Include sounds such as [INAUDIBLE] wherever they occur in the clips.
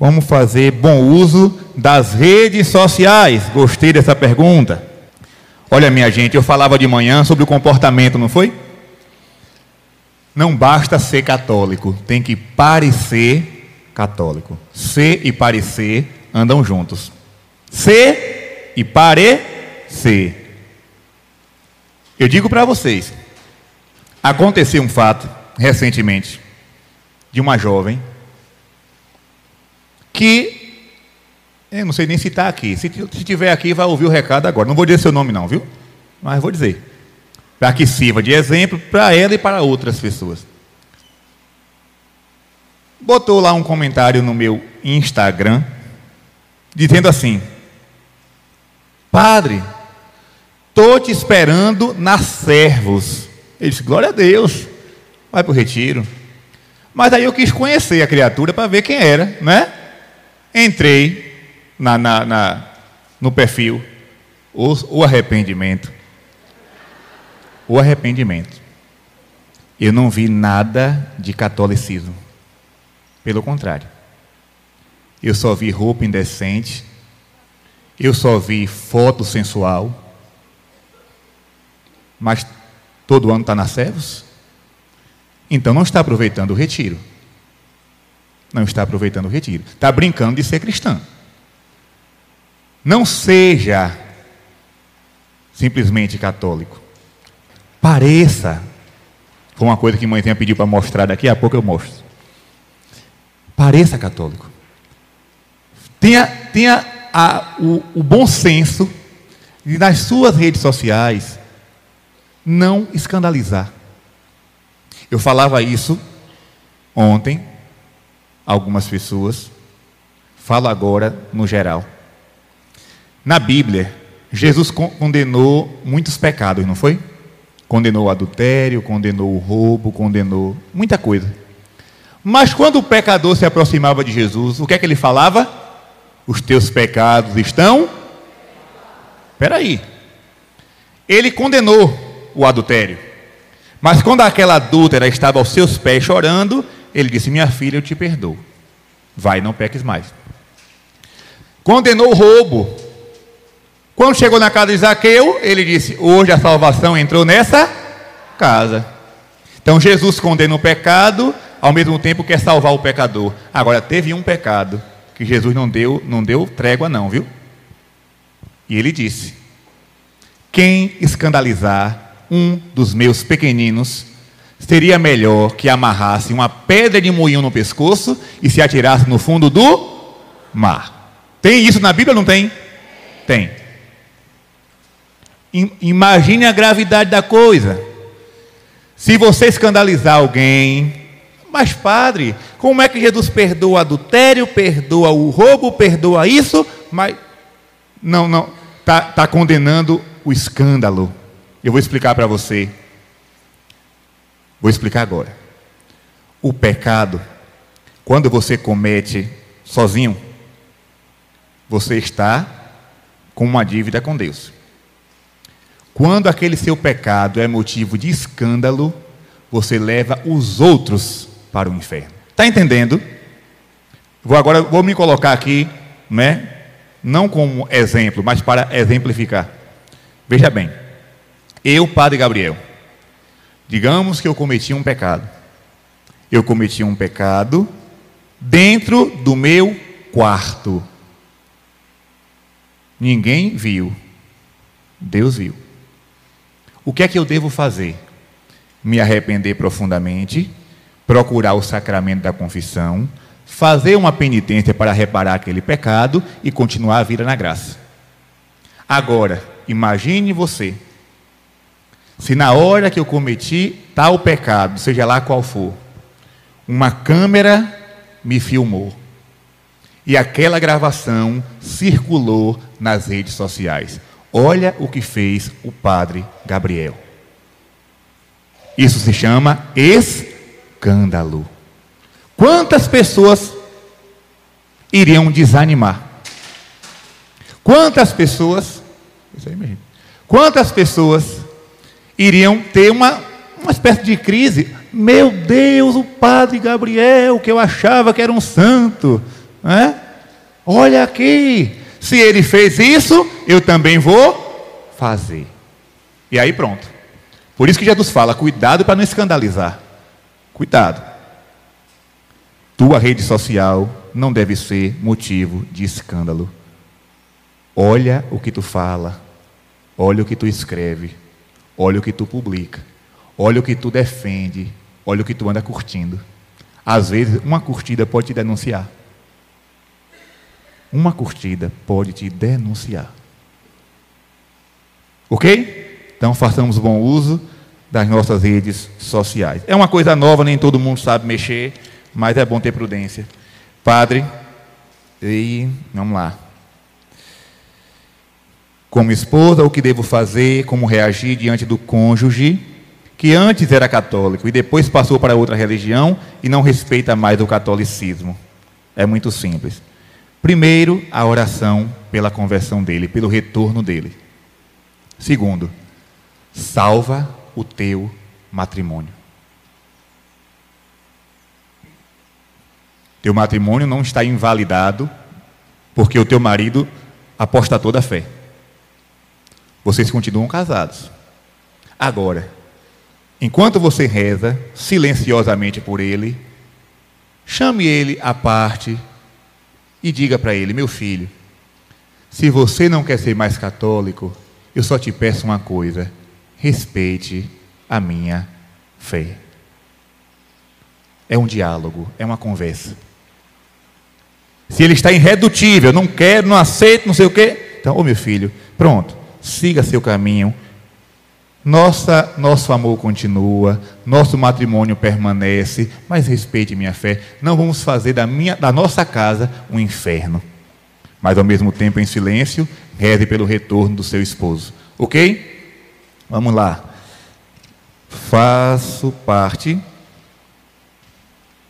Como fazer bom uso das redes sociais? Gostei dessa pergunta. Olha, minha gente, eu falava de manhã sobre o comportamento, não foi? Não basta ser católico, tem que parecer católico. Ser e parecer andam juntos. Ser e parecer. Eu digo para vocês, aconteceu um fato recentemente de uma jovem que eu não sei nem se está aqui. Se, se tiver aqui, vai ouvir o recado agora. Não vou dizer seu nome, não, viu? Mas vou dizer. Para que sirva de exemplo para ela e para outras pessoas. Botou lá um comentário no meu Instagram, dizendo assim: Padre, estou te esperando nas servos. Ele disse: Glória a Deus. Vai para o retiro. Mas aí eu quis conhecer a criatura para ver quem era, né? Entrei na, na, na no perfil, o, o arrependimento. O arrependimento. Eu não vi nada de catolicismo. Pelo contrário. Eu só vi roupa indecente. Eu só vi foto sensual. Mas todo ano está na servos? Então não está aproveitando o retiro. Não está aproveitando o retiro. Está brincando de ser cristão. Não seja simplesmente católico. Pareça. Foi uma coisa que mãe tinha pedido para mostrar, daqui a pouco eu mostro. Pareça católico. Tenha, tenha a, o, o bom senso de nas suas redes sociais não escandalizar. Eu falava isso ontem, algumas pessoas, falo agora no geral. Na Bíblia, Jesus condenou muitos pecados, não foi? Condenou o adultério, condenou o roubo, condenou muita coisa. Mas quando o pecador se aproximava de Jesus, o que é que ele falava? Os teus pecados estão. Espera aí. Ele condenou o adultério. Mas quando aquela adúltera estava aos seus pés chorando, ele disse: Minha filha, eu te perdoo. Vai, não peques mais. Condenou o roubo. Quando chegou na casa de Zaqueu, ele disse: Hoje a salvação entrou nessa casa. Então Jesus condena o pecado, ao mesmo tempo quer salvar o pecador. Agora, teve um pecado que Jesus não deu, não deu trégua, não, viu? E ele disse: Quem escandalizar um dos meus pequeninos, seria melhor que amarrasse uma pedra de moinho no pescoço e se atirasse no fundo do mar. Tem isso na Bíblia ou não tem? Tem. Imagine a gravidade da coisa. Se você escandalizar alguém, mas padre, como é que Jesus perdoa o adultério, perdoa o roubo, perdoa isso, mas não, não, está tá condenando o escândalo. Eu vou explicar para você. Vou explicar agora. O pecado, quando você comete sozinho, você está com uma dívida com Deus. Quando aquele seu pecado é motivo de escândalo, você leva os outros para o inferno. Está entendendo? Vou agora vou me colocar aqui, né? Não como exemplo, mas para exemplificar. Veja bem. Eu, Padre Gabriel, digamos que eu cometi um pecado. Eu cometi um pecado dentro do meu quarto. Ninguém viu. Deus viu. O que é que eu devo fazer? Me arrepender profundamente, procurar o sacramento da confissão, fazer uma penitência para reparar aquele pecado e continuar a vida na graça. Agora, imagine você se na hora que eu cometi tal pecado, seja lá qual for, uma câmera me filmou e aquela gravação circulou nas redes sociais. Olha o que fez o padre Gabriel. Isso se chama escândalo. Quantas pessoas iriam desanimar? Quantas pessoas, quantas pessoas iriam ter uma, uma espécie de crise. Meu Deus, o padre Gabriel, que eu achava que era um santo, né? Olha aqui, se ele fez isso, eu também vou fazer. E aí pronto. Por isso que Jesus fala: cuidado para não escandalizar. Cuidado. Tua rede social não deve ser motivo de escândalo. Olha o que tu fala, olha o que tu escreve, olha o que tu publica, olha o que tu defende, olha o que tu anda curtindo. Às vezes, uma curtida pode te denunciar. Uma curtida pode te denunciar. Ok? Então, façamos bom uso das nossas redes sociais. É uma coisa nova, nem todo mundo sabe mexer, mas é bom ter prudência. Padre, e vamos lá. Como esposa, o que devo fazer? Como reagir diante do cônjuge que antes era católico e depois passou para outra religião e não respeita mais o catolicismo? É muito simples. Primeiro, a oração pela conversão dele, pelo retorno dele. Segundo, salva o teu matrimônio. Teu matrimônio não está invalidado porque o teu marido apostatou da fé. Vocês continuam casados. Agora, enquanto você reza silenciosamente por ele, chame ele à parte e diga para ele: Meu filho, se você não quer ser mais católico, eu só te peço uma coisa: respeite a minha fé. É um diálogo, é uma conversa. Se ele está irredutível, não quero, não aceito, não sei o quê, então, ô meu filho, pronto, siga seu caminho. Nossa, nosso amor continua, nosso matrimônio permanece, mas respeite minha fé. Não vamos fazer da, minha, da nossa casa um inferno. Mas ao mesmo tempo, em silêncio, reze pelo retorno do seu esposo. Ok? Vamos lá. Faço parte.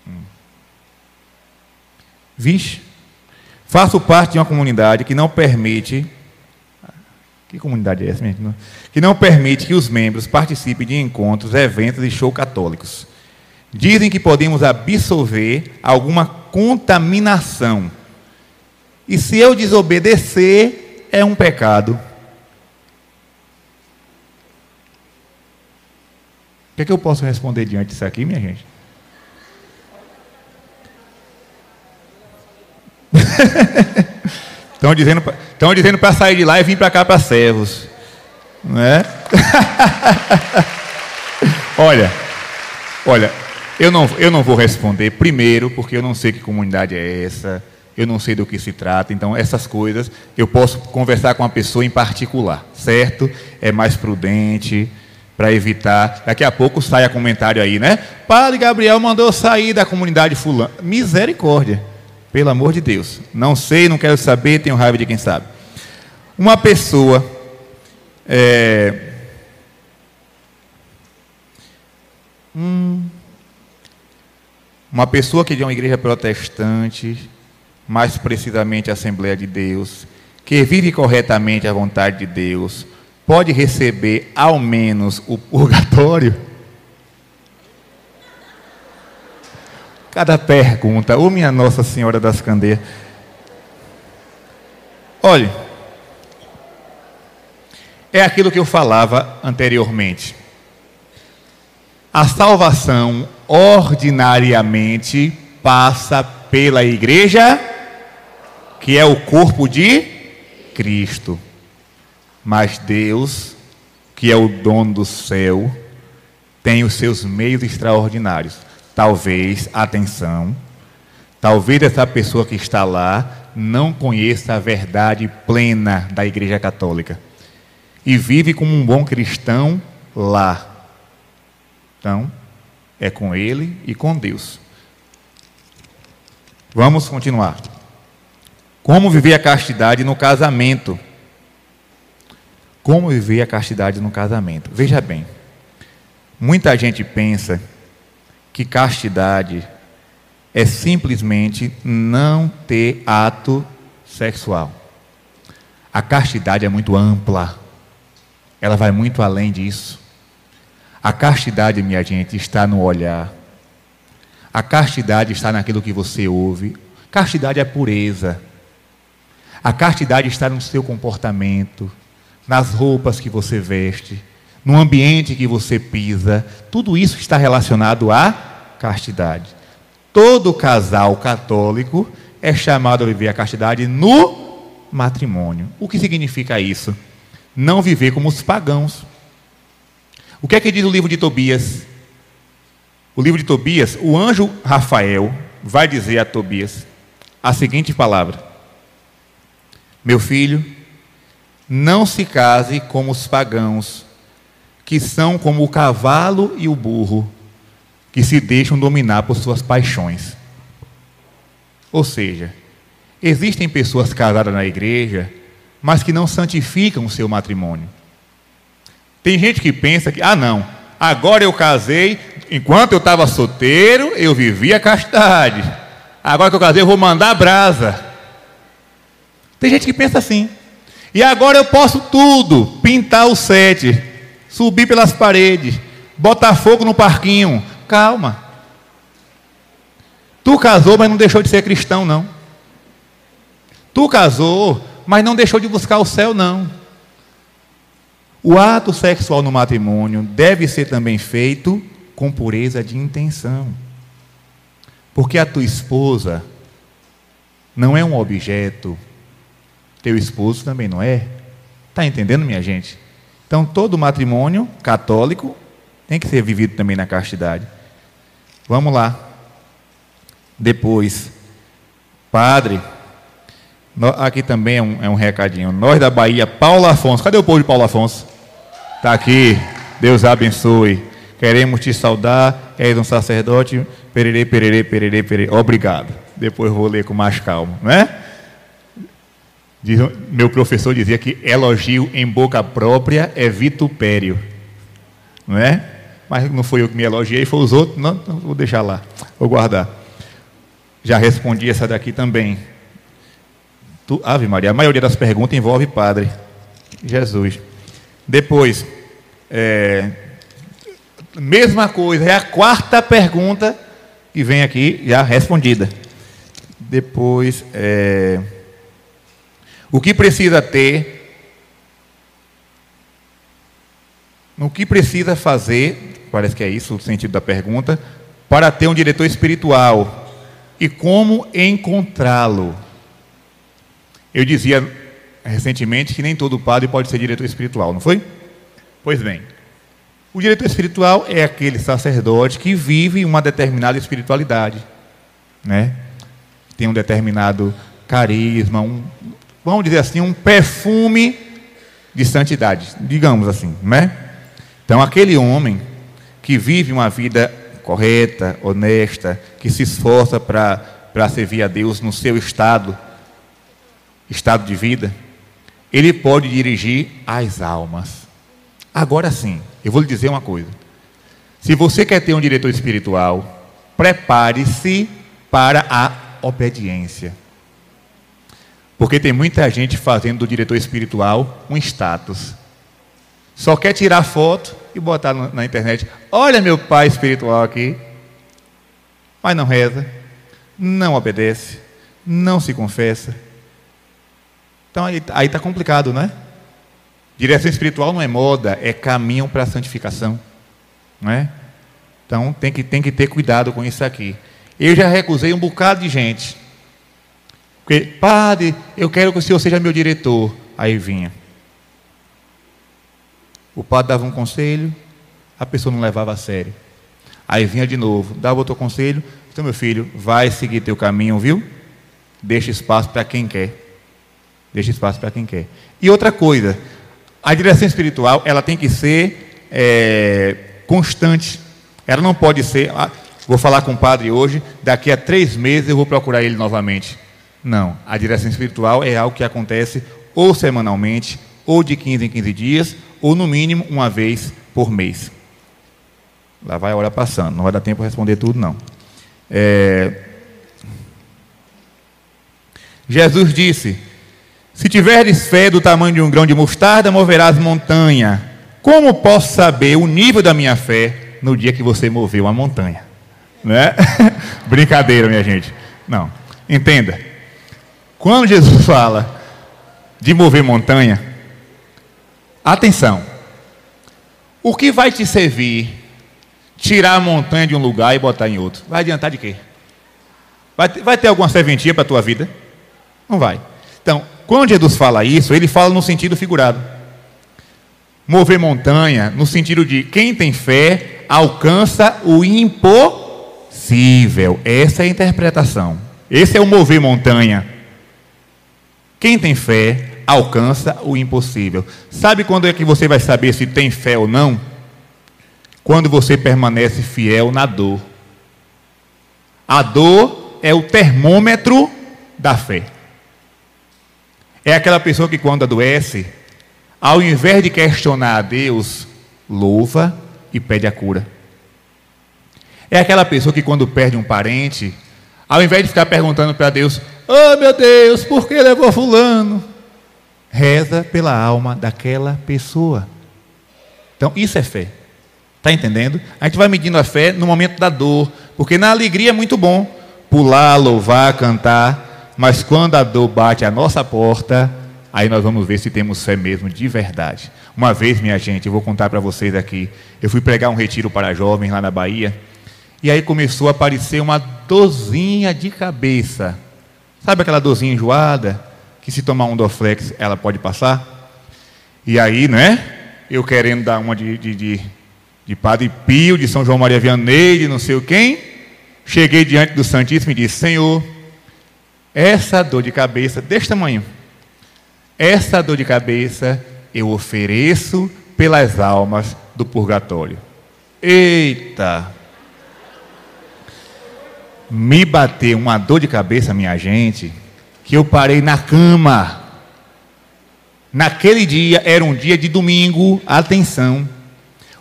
Hum. Vixe. Faço parte de uma comunidade que não permite. Que comunidade é essa, mesmo? Que não permite que os membros participem de encontros, eventos e shows católicos. Dizem que podemos absolver alguma contaminação. E se eu desobedecer, é um pecado. O que, é que eu posso responder diante disso aqui, minha gente? [LAUGHS] Estão dizendo, estão dizendo para sair de lá e vir para cá para servos. Não é? [LAUGHS] olha, olha, eu não, eu não vou responder primeiro, porque eu não sei que comunidade é essa, eu não sei do que se trata, então essas coisas eu posso conversar com a pessoa em particular, certo? É mais prudente para evitar. Daqui a pouco saia comentário aí, né? Padre Gabriel mandou sair da comunidade fulano. Misericórdia. Pelo amor de Deus. Não sei, não quero saber, tenho raiva de quem sabe. Uma pessoa. É, hum, uma pessoa que é de uma igreja protestante, mais precisamente a Assembleia de Deus, que vive corretamente a vontade de Deus, pode receber ao menos o purgatório? Cada pergunta, ô minha Nossa Senhora das Candeias. Olhe, é aquilo que eu falava anteriormente. A salvação ordinariamente passa pela igreja, que é o corpo de Cristo. Mas Deus, que é o dono do céu, tem os seus meios extraordinários Talvez, atenção, talvez essa pessoa que está lá não conheça a verdade plena da Igreja Católica e vive como um bom cristão lá. Então, é com ele e com Deus. Vamos continuar. Como viver a castidade no casamento? Como viver a castidade no casamento? Veja bem, muita gente pensa que castidade é simplesmente não ter ato sexual. A castidade é muito ampla, ela vai muito além disso. A castidade, minha gente, está no olhar. A castidade está naquilo que você ouve, Castidade é pureza. A castidade está no seu comportamento, nas roupas que você veste, no ambiente que você pisa. Tudo isso está relacionado à castidade. Todo casal católico é chamado a viver a castidade no matrimônio. O que significa isso? Não viver como os pagãos. O que é que diz o livro de Tobias? O livro de Tobias, o anjo Rafael vai dizer a Tobias a seguinte palavra: Meu filho, não se case como os pagãos, que são como o cavalo e o burro, que se deixam dominar por suas paixões. Ou seja, existem pessoas casadas na igreja, mas que não santificam o seu matrimônio. Tem gente que pensa que, ah, não, agora eu casei, enquanto eu estava solteiro, eu vivia a castidade. Agora que eu casei, eu vou mandar brasa. Tem gente que pensa assim. E agora eu posso tudo: pintar o sete, subir pelas paredes, botar fogo no parquinho. Calma. Tu casou, mas não deixou de ser cristão, não. Tu casou, mas não deixou de buscar o céu, não. O ato sexual no matrimônio deve ser também feito com pureza de intenção. Porque a tua esposa não é um objeto, teu esposo também não é. Está entendendo, minha gente? Então, todo matrimônio católico tem que ser vivido também na castidade. Vamos lá. Depois, padre, aqui também é um, é um recadinho. Nós da Bahia, Paulo Afonso. Cadê o povo de Paulo Afonso? Está aqui. Deus abençoe. Queremos te saudar. És um sacerdote. Pererê, pererê, pererê, pererê. Obrigado. Depois vou ler com mais calma, não é? meu professor dizia que elogio em boca própria é vitupério. Não é? Mas não foi eu que me elogiei, foi os outros. Não, não vou deixar lá. Vou guardar. Já respondi essa daqui também. Tu, Ave Maria, a maioria das perguntas envolve padre. Jesus. Depois, é, mesma coisa, é a quarta pergunta que vem aqui já respondida. Depois, é, o que precisa ter, o que precisa fazer, parece que é isso o sentido da pergunta, para ter um diretor espiritual e como encontrá-lo. Eu dizia recentemente que nem todo padre pode ser diretor espiritual, não foi? Pois bem, o diretor espiritual é aquele sacerdote que vive uma determinada espiritualidade, né? Tem um determinado carisma, um, vamos dizer assim, um perfume de santidade, digamos assim, né? Então, aquele homem que vive uma vida correta, honesta, que se esforça para servir a Deus no seu estado, estado de vida, ele pode dirigir as almas. Agora sim, eu vou lhe dizer uma coisa. Se você quer ter um diretor espiritual, prepare-se para a obediência. Porque tem muita gente fazendo do diretor espiritual um status. Só quer tirar foto e botar na internet. Olha meu pai espiritual aqui. Mas não reza, não obedece, não se confessa. Então aí está complicado, não é? Direção espiritual não é moda, é caminho para a santificação. Não é? Então tem que, tem que ter cuidado com isso aqui. Eu já recusei um bocado de gente. Porque, padre, eu quero que o senhor seja meu diretor. Aí vinha. O padre dava um conselho, a pessoa não levava a sério. Aí vinha de novo, dava outro conselho. Então, meu filho, vai seguir teu caminho, viu? Deixa espaço para quem quer. Deixa espaço para quem quer. E outra coisa, a direção espiritual ela tem que ser é, constante. Ela não pode ser. Ah, vou falar com o padre hoje, daqui a três meses eu vou procurar ele novamente. Não. A direção espiritual é algo que acontece ou semanalmente, ou de 15 em 15 dias, ou no mínimo uma vez por mês. Lá vai a hora passando, não vai dar tempo para responder tudo, não. É... Jesus disse: se tiveres fé do tamanho de um grão de mostarda, moverás montanha. Como posso saber o nível da minha fé no dia que você moveu a montanha? Né? [LAUGHS] Brincadeira, minha gente. Não. Entenda. Quando Jesus fala de mover montanha, atenção. O que vai te servir tirar a montanha de um lugar e botar em outro? Vai adiantar de quê? Vai, vai ter alguma serventia para a tua vida? Não vai. Então, quando Jesus fala isso, ele fala no sentido figurado. Mover montanha, no sentido de quem tem fé alcança o impossível. Essa é a interpretação. Esse é o mover montanha. Quem tem fé alcança o impossível. Sabe quando é que você vai saber se tem fé ou não? Quando você permanece fiel na dor. A dor é o termômetro da fé. É aquela pessoa que, quando adoece, ao invés de questionar a Deus, louva e pede a cura. É aquela pessoa que, quando perde um parente, ao invés de ficar perguntando para Deus: Oh meu Deus, por que levou Fulano? Reza pela alma daquela pessoa. Então, isso é fé. Está entendendo? A gente vai medindo a fé no momento da dor, porque na alegria é muito bom pular, louvar, cantar. Mas quando a dor bate à nossa porta, aí nós vamos ver se temos fé mesmo de verdade. Uma vez, minha gente, eu vou contar para vocês aqui. Eu fui pregar um retiro para jovens lá na Bahia. E aí começou a aparecer uma dorzinha de cabeça. Sabe aquela dorzinha enjoada? Que se tomar um Doflex ela pode passar? E aí, né? Eu querendo dar uma de, de, de, de Padre Pio, de São João Maria Vianney, de não sei quem. Cheguei diante do Santíssimo e disse: Senhor, essa dor de cabeça deste tamanho, essa dor de cabeça eu ofereço pelas almas do purgatório. Eita! Me bateu uma dor de cabeça, minha gente, que eu parei na cama. Naquele dia, era um dia de domingo, atenção.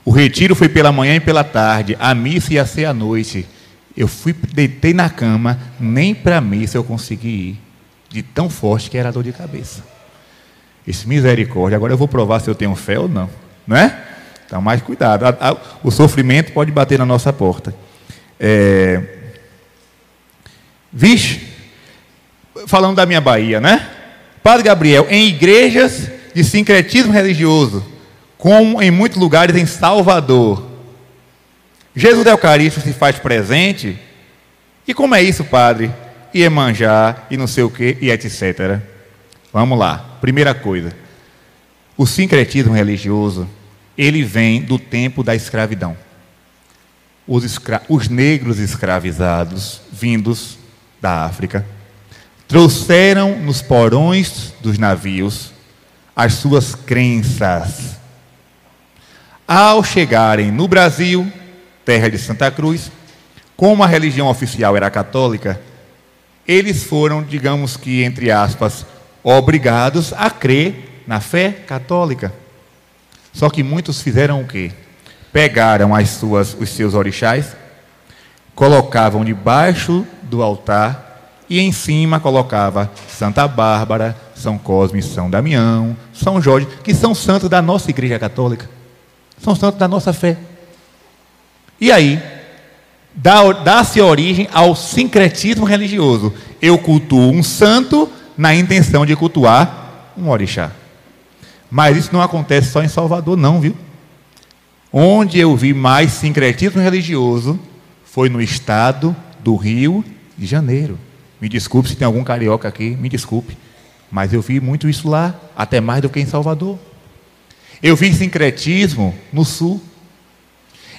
O retiro foi pela manhã e pela tarde, a missa ia ser à noite. Eu fui, deitei na cama, nem para missa eu consegui ir, de tão forte que era a dor de cabeça. Esse misericórdia, agora eu vou provar se eu tenho fé ou não, não é? Então, mais cuidado, o sofrimento pode bater na nossa porta. É... Vixe, falando da minha Bahia, né? Padre Gabriel, em igrejas de sincretismo religioso, como em muitos lugares em Salvador, Jesus da Eucarístia se faz presente. E como é isso, padre? Iemanjá e não sei o que, e etc. Vamos lá. Primeira coisa. O sincretismo religioso, ele vem do tempo da escravidão. Os, escra os negros escravizados, vindos da África, trouxeram nos porões dos navios as suas crenças. Ao chegarem no Brasil, terra de Santa Cruz, como a religião oficial era católica, eles foram, digamos que, entre aspas, obrigados a crer na fé católica. Só que muitos fizeram o quê? Pegaram as suas, os seus orixás, colocavam debaixo do altar e em cima colocava Santa Bárbara, São Cosme, São Damião, São Jorge, que são santos da nossa Igreja Católica. São santos da nossa fé. E aí, dá-se origem ao sincretismo religioso. Eu cultuo um santo na intenção de cultuar um orixá. Mas isso não acontece só em Salvador, não, viu? Onde eu vi mais sincretismo religioso foi no estado do Rio de Janeiro. Me desculpe se tem algum carioca aqui, me desculpe. Mas eu vi muito isso lá, até mais do que em Salvador. Eu vi sincretismo no sul.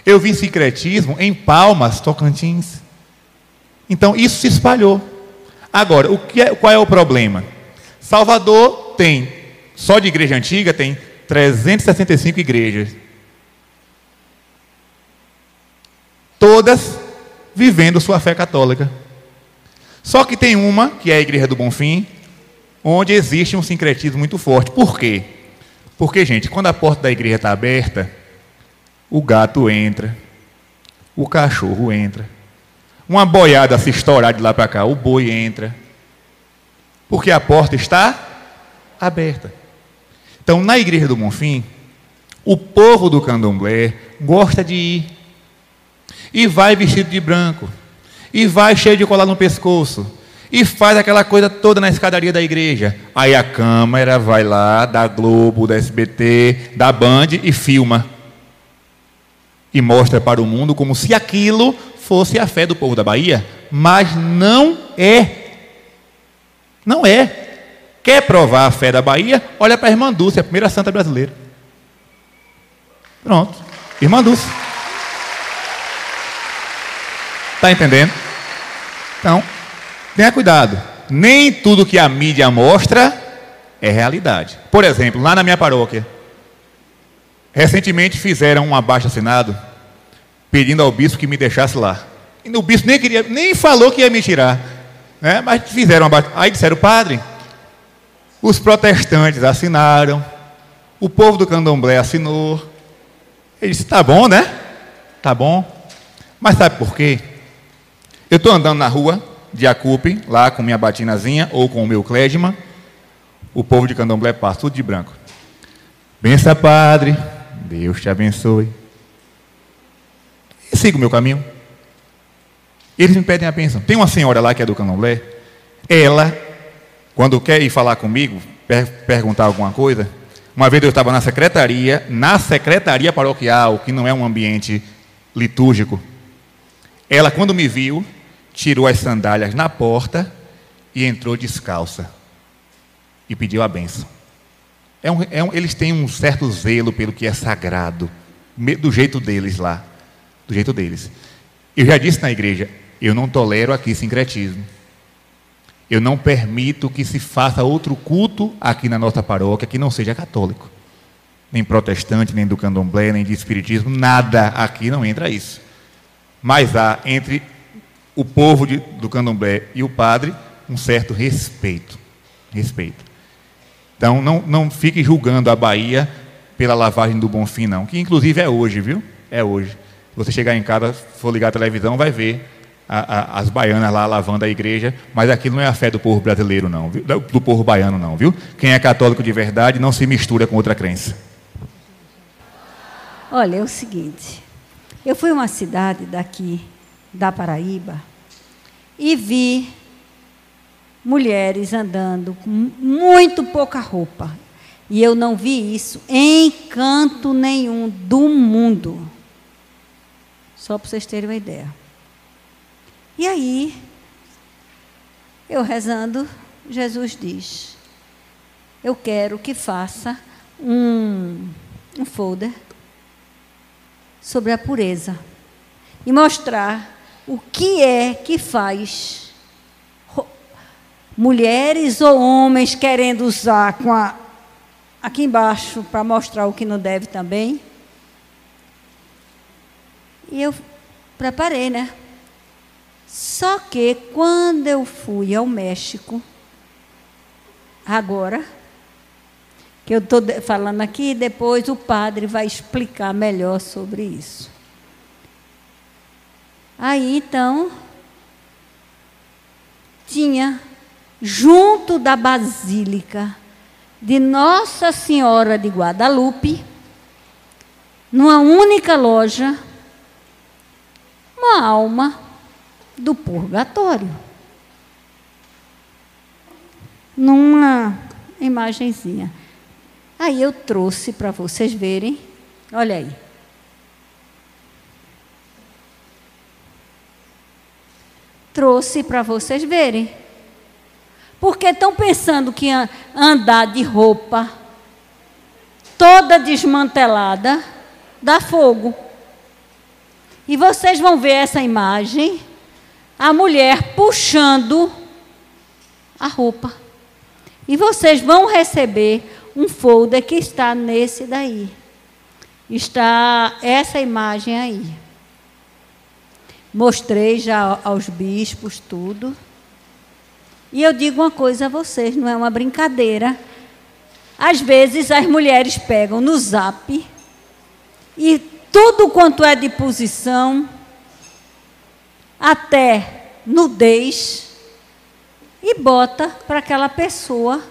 Eu vi sincretismo em Palmas, Tocantins. Então isso se espalhou. Agora, o que é, qual é o problema? Salvador tem, só de igreja antiga, tem 365 igrejas. Todas vivendo sua fé católica. Só que tem uma, que é a Igreja do Bonfim, onde existe um sincretismo muito forte. Por quê? Porque, gente, quando a porta da igreja está aberta, o gato entra, o cachorro entra. Uma boiada se estourar de lá para cá, o boi entra. Porque a porta está aberta. Então, na igreja do Monfim, o povo do candomblé gosta de ir. E vai vestido de branco. E vai cheio de colar no pescoço. e faz aquela coisa toda na escadaria da igreja. Aí a câmera vai lá, da Globo, da SBT, da Band e filma. E mostra para o mundo como se aquilo fosse a fé do povo da Bahia, mas não é. Não é. Quer provar a fé da Bahia? Olha para a irmã Dulce, a primeira santa brasileira. Pronto. Irmã Dulce. Está entendendo? Então, tenha cuidado. Nem tudo que a mídia mostra é realidade. Por exemplo, lá na minha paróquia, recentemente fizeram um abaixo assinado pedindo ao bispo que me deixasse lá. E o bispo nem queria, nem falou que ia me tirar. Né? Mas fizeram abaixo. Aí disseram, padre, os protestantes assinaram, o povo do candomblé assinou. Ele disse, tá bom, né? Tá bom. Mas sabe por quê? Eu estou andando na rua de Acupe, lá com minha batinazinha ou com o meu clésima, o povo de candomblé passa tudo de branco. Bença, Padre, Deus te abençoe. E siga o meu caminho. Eles me pedem a bênção. Tem uma senhora lá que é do candomblé, ela, quando quer ir falar comigo, per perguntar alguma coisa, uma vez eu estava na secretaria, na secretaria paroquial, que não é um ambiente litúrgico, ela, quando me viu, tirou as sandálias na porta e entrou descalça e pediu a benção. É um, é um, eles têm um certo zelo pelo que é sagrado, do jeito deles lá, do jeito deles. Eu já disse na igreja, eu não tolero aqui sincretismo. Eu não permito que se faça outro culto aqui na nossa paróquia que não seja católico. Nem protestante, nem do candomblé, nem de espiritismo, nada aqui não entra isso. Mas há entre o povo de, do candomblé e o padre um certo respeito. Respeito. Então, não, não fique julgando a Bahia pela lavagem do Bonfim, não. Que inclusive é hoje, viu? É hoje. Você chegar em casa, for ligar a televisão, vai ver a, a, as baianas lá lavando a igreja, mas aquilo não é a fé do povo brasileiro, não, viu? do povo baiano, não, viu? Quem é católico de verdade não se mistura com outra crença. Olha, é o seguinte, eu fui uma cidade daqui, da Paraíba, e vi mulheres andando com muito pouca roupa. E eu não vi isso em canto nenhum do mundo. Só para vocês terem uma ideia. E aí, eu rezando, Jesus diz: Eu quero que faça um, um folder sobre a pureza e mostrar o que é que faz mulheres ou homens querendo usar com a, aqui embaixo para mostrar o que não deve também. E eu preparei, né? Só que quando eu fui ao México, agora, que eu estou falando aqui, depois o padre vai explicar melhor sobre isso. Aí então, tinha junto da Basílica de Nossa Senhora de Guadalupe, numa única loja, uma alma do purgatório. Numa imagenzinha. Aí eu trouxe para vocês verem. Olha aí. Trouxe para vocês verem. Porque estão pensando que andar de roupa toda desmantelada dá fogo. E vocês vão ver essa imagem a mulher puxando a roupa. E vocês vão receber um folder que está nesse daí. Está essa imagem aí. Mostrei já aos bispos tudo. E eu digo uma coisa a vocês, não é uma brincadeira. Às vezes as mulheres pegam no zap e tudo quanto é de posição até nudez e bota para aquela pessoa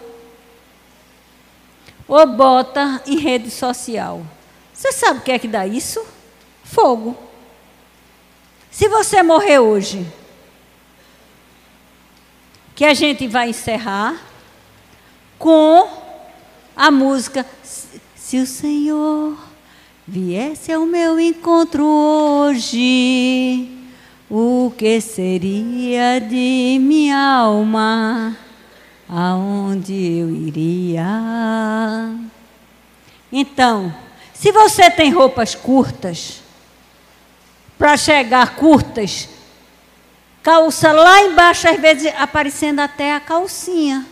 ou bota em rede social. Você sabe o que é que dá isso? Fogo. Se você morrer hoje, que a gente vai encerrar com a música Se o Senhor viesse ao meu encontro hoje, o que seria de minha alma? Aonde eu iria? Então, se você tem roupas curtas, para chegar curtas, calça lá embaixo, às vezes aparecendo até a calcinha.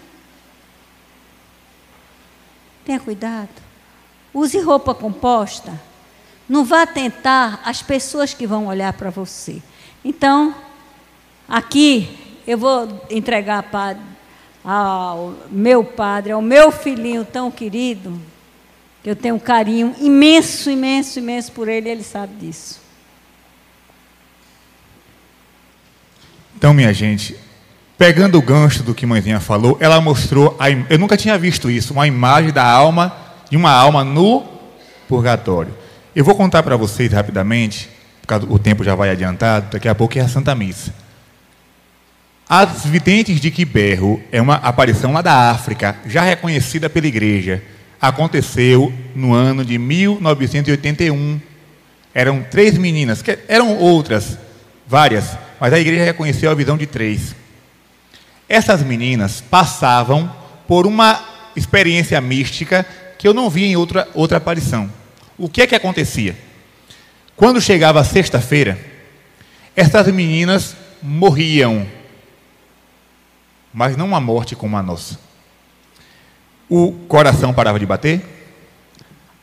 Tenha cuidado. Use roupa composta. Não vá tentar as pessoas que vão olhar para você. Então, aqui eu vou entregar ao meu padre, ao meu filhinho tão querido, que eu tenho um carinho imenso, imenso, imenso por ele, ele sabe disso. Então, minha gente, pegando o gancho do que mãezinha falou, ela mostrou, a, eu nunca tinha visto isso, uma imagem da alma, de uma alma no purgatório. Eu vou contar para vocês rapidamente, porque o tempo já vai adiantado, daqui a pouco é a Santa Missa. As videntes de Quiberro é uma aparição lá da África, já reconhecida pela igreja. Aconteceu no ano de 1981. Eram três meninas, eram outras, várias, mas a igreja reconheceu a visão de três. Essas meninas passavam por uma experiência mística que eu não vi em outra, outra aparição. O que é que acontecia? Quando chegava sexta-feira, essas meninas morriam, mas não uma morte como a nossa. O coração parava de bater,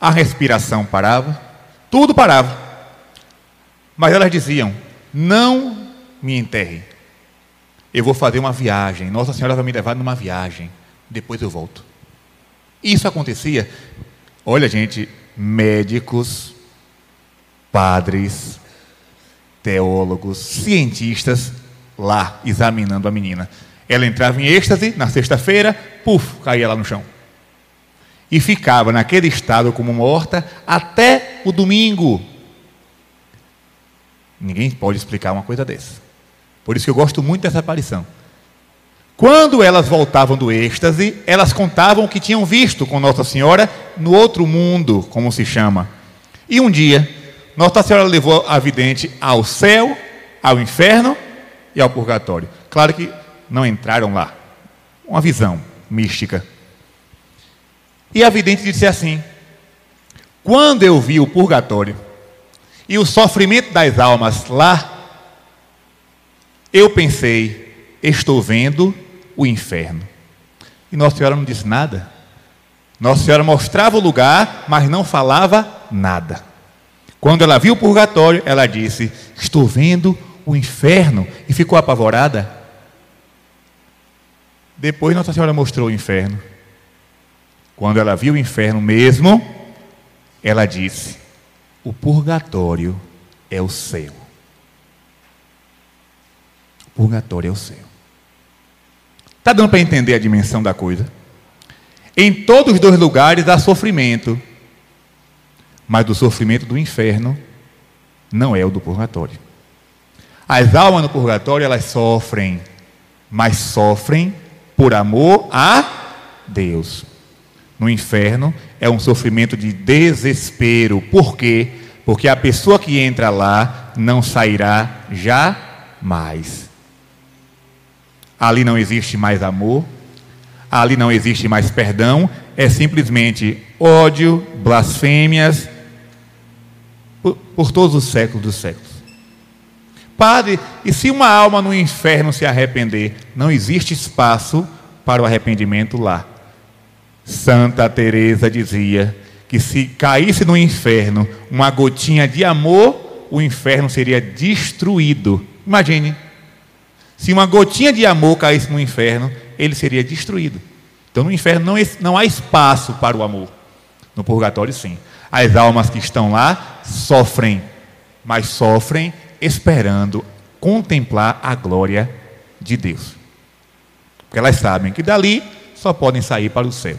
a respiração parava, tudo parava. Mas elas diziam: Não me enterre. Eu vou fazer uma viagem. Nossa Senhora vai me levar numa viagem. Depois eu volto. Isso acontecia. Olha, gente, médicos, padres, teólogos, cientistas lá examinando a menina. Ela entrava em êxtase na sexta-feira, puf, caía lá no chão. E ficava naquele estado como morta até o domingo. Ninguém pode explicar uma coisa dessa. Por isso que eu gosto muito dessa aparição. Quando elas voltavam do êxtase, elas contavam o que tinham visto com Nossa Senhora no outro mundo, como se chama. E um dia, Nossa Senhora levou a vidente ao céu, ao inferno e ao purgatório. Claro que não entraram lá. Uma visão mística. E a vidente disse assim: Quando eu vi o purgatório e o sofrimento das almas lá, eu pensei, estou vendo o inferno. E Nossa Senhora não disse nada. Nossa Senhora mostrava o lugar, mas não falava nada. Quando ela viu o purgatório, ela disse: Estou vendo o inferno. E ficou apavorada. Depois Nossa Senhora mostrou o inferno. Quando ela viu o inferno mesmo, ela disse: O purgatório é o céu. Purgatório é o céu. Está dando para entender a dimensão da coisa? Em todos os dois lugares há sofrimento, mas do sofrimento do inferno não é o do purgatório. As almas no purgatório elas sofrem, mas sofrem por amor a Deus. No inferno é um sofrimento de desespero. Por quê? Porque a pessoa que entra lá não sairá jamais. Ali não existe mais amor, ali não existe mais perdão, é simplesmente ódio, blasfêmias, por, por todos os séculos dos séculos. Padre, e se uma alma no inferno se arrepender? Não existe espaço para o arrependimento lá. Santa Teresa dizia que se caísse no inferno uma gotinha de amor, o inferno seria destruído. Imagine, se uma gotinha de amor caísse no inferno, ele seria destruído. Então no inferno não, não há espaço para o amor. No purgatório, sim. As almas que estão lá sofrem, mas sofrem esperando contemplar a glória de Deus. Porque elas sabem que dali só podem sair para o céu.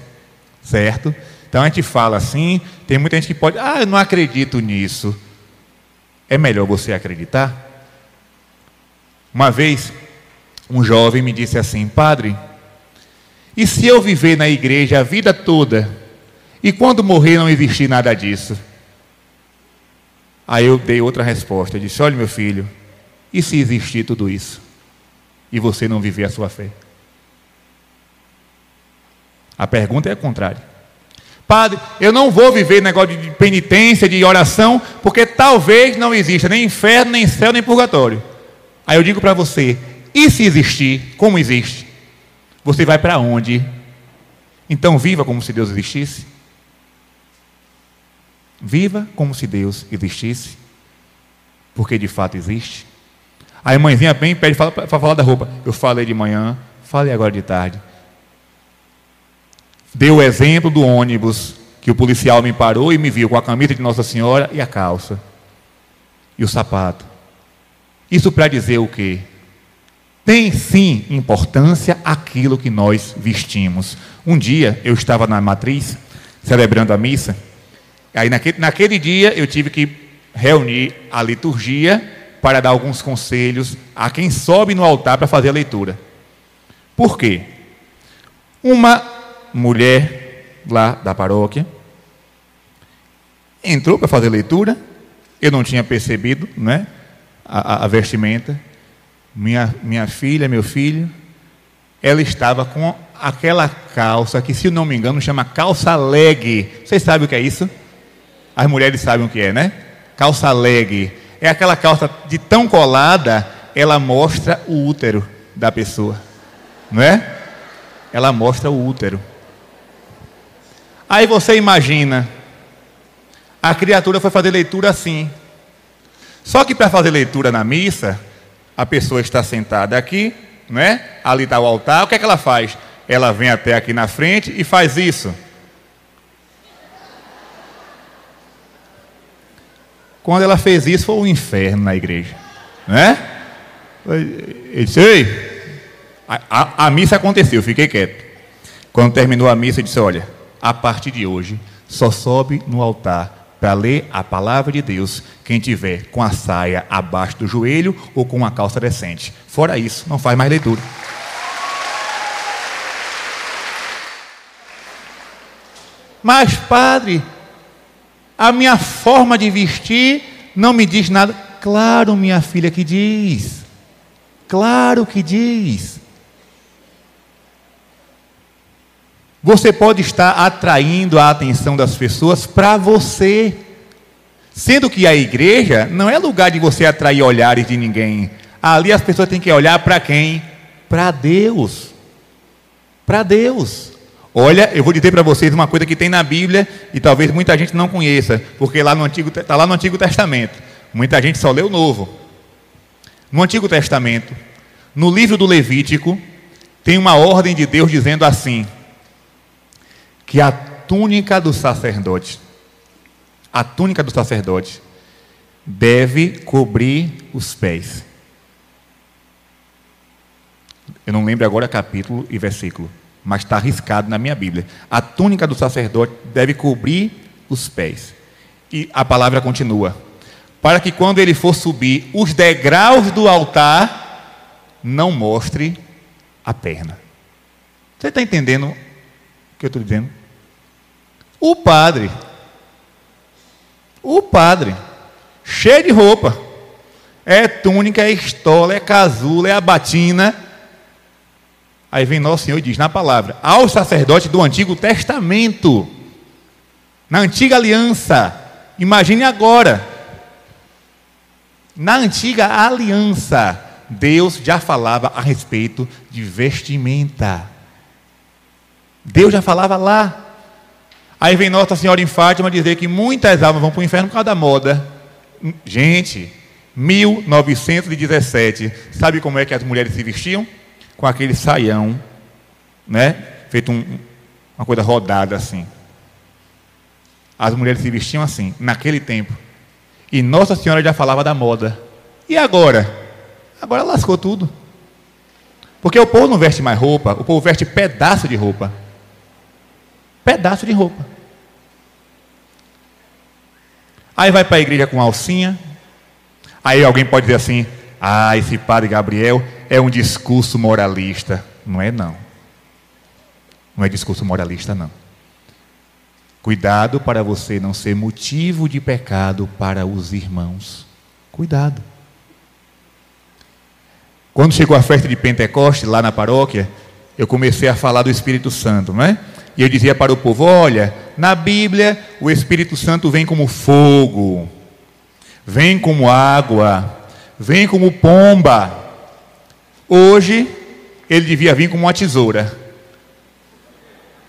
Certo? Então a gente fala assim, tem muita gente que pode, ah, eu não acredito nisso. É melhor você acreditar? Uma vez um jovem me disse assim: Padre, e se eu viver na igreja a vida toda e quando morrer não existir nada disso? Aí eu dei outra resposta: disse, Olha, meu filho, e se existir tudo isso e você não viver a sua fé? A pergunta é a contrária. Padre, eu não vou viver negócio de penitência, de oração, porque talvez não exista nem inferno, nem céu, nem purgatório. Aí eu digo para você: e se existir, como existe? Você vai para onde? Então viva como se Deus existisse. Viva como se Deus existisse, porque de fato existe. Aí a mãezinha vem e pede para falar da roupa. Eu falei de manhã, falei agora de tarde. Deu o exemplo do ônibus, que o policial me parou e me viu com a camisa de Nossa Senhora e a calça. E o sapato. Isso para dizer o quê? Tem sim importância aquilo que nós vestimos. Um dia eu estava na matriz, celebrando a missa, aí naquele, naquele dia eu tive que reunir a liturgia para dar alguns conselhos a quem sobe no altar para fazer a leitura. Por quê? Uma mulher lá da paróquia, entrou para fazer leitura, eu não tinha percebido né, a, a, vestimenta. Minha, minha filha, meu filho, ela estava com aquela calça que, se não me engano, chama calça leg. Vocês sabem o que é isso? As mulheres sabem o que é, né? Calça leg. É aquela calça de tão colada, ela mostra o útero da pessoa. Não é? Ela mostra o útero. Aí você imagina, a criatura foi fazer leitura assim. Só que para fazer leitura na missa, a pessoa está sentada aqui, né? ali está o altar, o que é que ela faz? Ela vem até aqui na frente e faz isso. Quando ela fez isso, foi um inferno na igreja. Né? Eu disse, Ei! A, a, a missa aconteceu, fiquei quieto. Quando terminou a missa, eu disse: Olha, a partir de hoje, só sobe no altar para ler a palavra de Deus quem tiver com a saia abaixo do joelho ou com uma calça decente. Fora isso, não faz mais leitura. Mas, padre, a minha forma de vestir não me diz nada. Claro, minha filha, que diz. Claro que diz. Você pode estar atraindo a atenção das pessoas para você. Sendo que a igreja não é lugar de você atrair olhares de ninguém. Ali as pessoas têm que olhar para quem? Para Deus. Para Deus. Olha, eu vou dizer para vocês uma coisa que tem na Bíblia e talvez muita gente não conheça, porque lá no Antigo está lá no Antigo Testamento. Muita gente só lê o Novo. No Antigo Testamento, no livro do Levítico, tem uma ordem de Deus dizendo assim: que a túnica do sacerdote, a túnica do sacerdote, deve cobrir os pés. Eu não lembro agora capítulo e versículo, mas está arriscado na minha Bíblia. A túnica do sacerdote deve cobrir os pés. E a palavra continua: para que quando ele for subir os degraus do altar, não mostre a perna. Você está entendendo que eu estou dizendo? O padre, o padre, cheio de roupa, é túnica, é estola, é casula, é a batina. Aí vem Nosso Senhor e diz na palavra: ao sacerdote do Antigo Testamento, na antiga aliança, imagine agora, na antiga aliança, Deus já falava a respeito de vestimenta. Deus já falava lá. Aí vem Nossa Senhora em Fátima dizer que muitas almas vão para o inferno por causa da moda. Gente, 1917, sabe como é que as mulheres se vestiam? Com aquele saião, né? Feito um, uma coisa rodada assim. As mulheres se vestiam assim, naquele tempo. E Nossa Senhora já falava da moda. E agora? Agora lascou tudo. Porque o povo não veste mais roupa, o povo veste pedaço de roupa pedaço de roupa. Aí vai para a igreja com alcinha. Aí alguém pode dizer assim: Ah, esse padre Gabriel é um discurso moralista. Não é, não. Não é discurso moralista, não. Cuidado para você não ser motivo de pecado para os irmãos. Cuidado. Quando chegou a festa de Pentecoste lá na paróquia, eu comecei a falar do Espírito Santo, não é? E eu dizia para o povo: olha, na Bíblia o Espírito Santo vem como fogo, vem como água, vem como pomba. Hoje ele devia vir como uma tesoura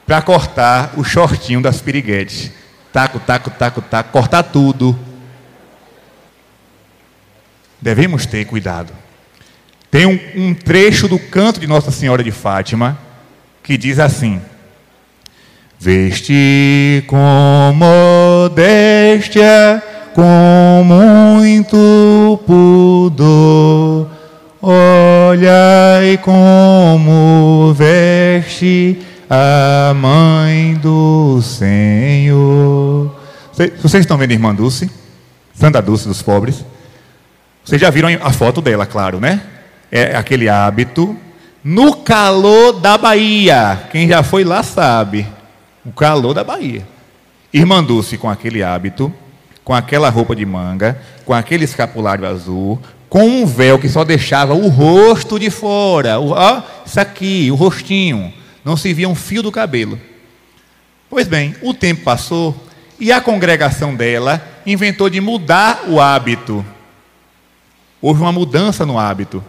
para cortar o shortinho das piriguetes. Taco, taco, taco, taco, cortar tudo. Devemos ter cuidado. Tem um, um trecho do canto de Nossa Senhora de Fátima que diz assim: Veste com modéstia, com muito pudor, olhai como veste a mãe do Senhor. Vocês estão vendo a irmã Dulce? Santa Dulce dos pobres. Vocês já viram a foto dela, claro, né? É aquele hábito no calor da Bahia. Quem já foi lá sabe. O calor da Bahia. Irmã Dulce com aquele hábito, com aquela roupa de manga, com aquele escapulário azul, com um véu que só deixava o rosto de fora. O, ó, isso aqui, o rostinho não se via um fio do cabelo. Pois bem, o tempo passou e a congregação dela inventou de mudar o hábito. Houve uma mudança no hábito.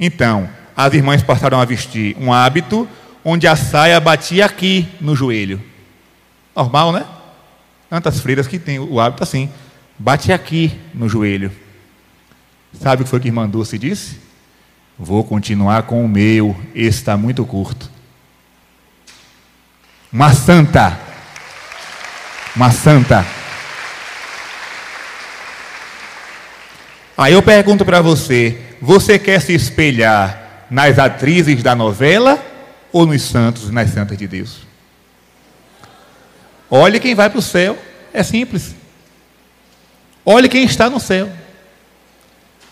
Então, as irmãs passaram a vestir um hábito onde a saia batia aqui no joelho. Normal, né? Tantas freiras que têm o hábito assim, bate aqui no joelho. Sabe o que foi que irmã Dulce disse? Vou continuar com o meu, esse está muito curto. Uma santa. Uma santa. Aí eu pergunto para você: você quer se espelhar nas atrizes da novela ou nos santos, nas santas de Deus? Olhe quem vai para o céu, é simples. Olhe quem está no céu.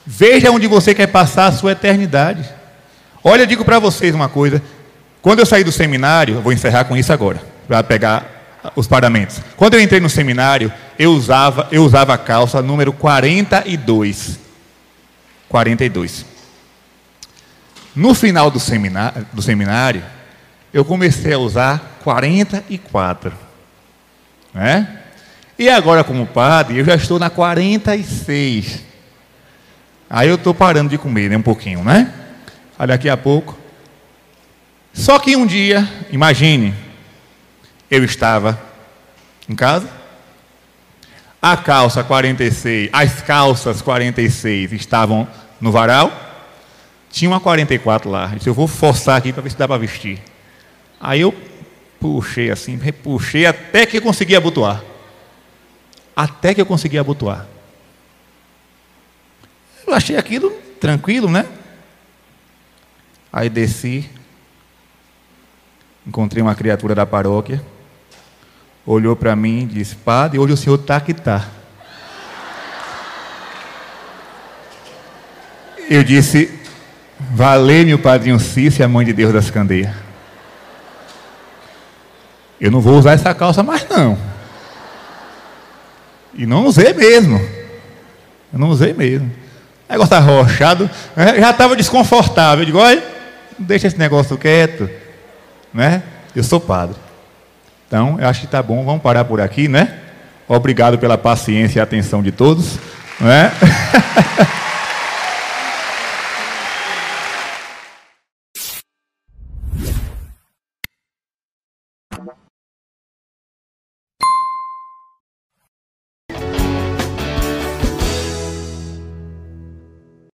Veja onde você quer passar a sua eternidade. Olha, eu digo para vocês uma coisa: quando eu saí do seminário, vou encerrar com isso agora, para pegar os paramentos. Quando eu entrei no seminário, eu usava, eu usava a calça número 42. 42. No final do seminário, do seminário eu comecei a usar 44. Né? E agora, como padre, eu já estou na 46. Aí eu estou parando de comer né, um pouquinho, né? Aí daqui a pouco só que um dia, imagine, eu estava em casa, a calça 46, as calças 46 estavam no varal, tinha uma 44 lá. Eu disse, eu vou forçar aqui para ver se dá para vestir. Aí eu puxei assim, puxei até que eu consegui abotoar. Até que eu consegui abotoar. Eu achei aquilo tranquilo, né? Aí desci, Encontrei uma criatura da paróquia, olhou para mim e disse: Padre, hoje o senhor está que está. Eu disse: Valei-me o padrinho e a mãe de Deus das Candeias. Eu não vou usar essa calça mais não. E não usei mesmo. Eu não usei mesmo. O negócio arrochado, né? já estava desconfortável. Eu digo, olha, deixa esse negócio quieto né? Eu sou padre. Então, eu acho que está bom, vamos parar por aqui, né? Obrigado pela paciência e atenção de todos, né? [LAUGHS]